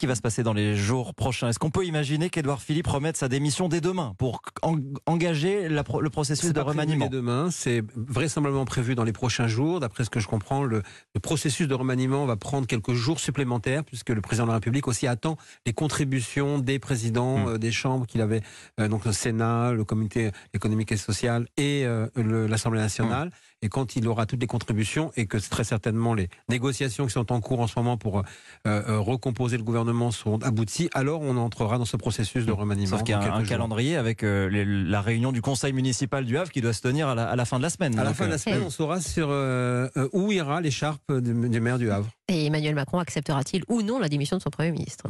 qui va se passer dans les jours prochains Est-ce qu'on peut imaginer qu'Edouard Philippe remette sa démission dès demain pour engager le processus de remaniement Dès demain, c'est vraisemblablement prévu dans les prochains jours. D'après ce que je comprends, le, processus de remaniement va prendre quelques jours supplémentaires puisque le président de la République aussi attend les contributions des présidents hmm. euh, des chambres qu'il avait, euh, donc le Sénat, le Comité économique et social et euh, l'Assemblée nationale. Hmm. Et quand il aura toutes les contributions et que très certainement les négociations qui sont en cours en ce moment pour recomposer le gouvernement seront abouties, alors on entrera dans ce processus de hmm. remaniement. Sauf qu'il y a un, calendrier avec la réunion du conseil municipal du Havre qui doit se tenir à la, fin de la semaine. À la fin de la semaine, on saura sur où ira l'écharpe du maire du Havre. Et Emmanuel Macron acceptera-t-il ou non la démission de son Premier ministre?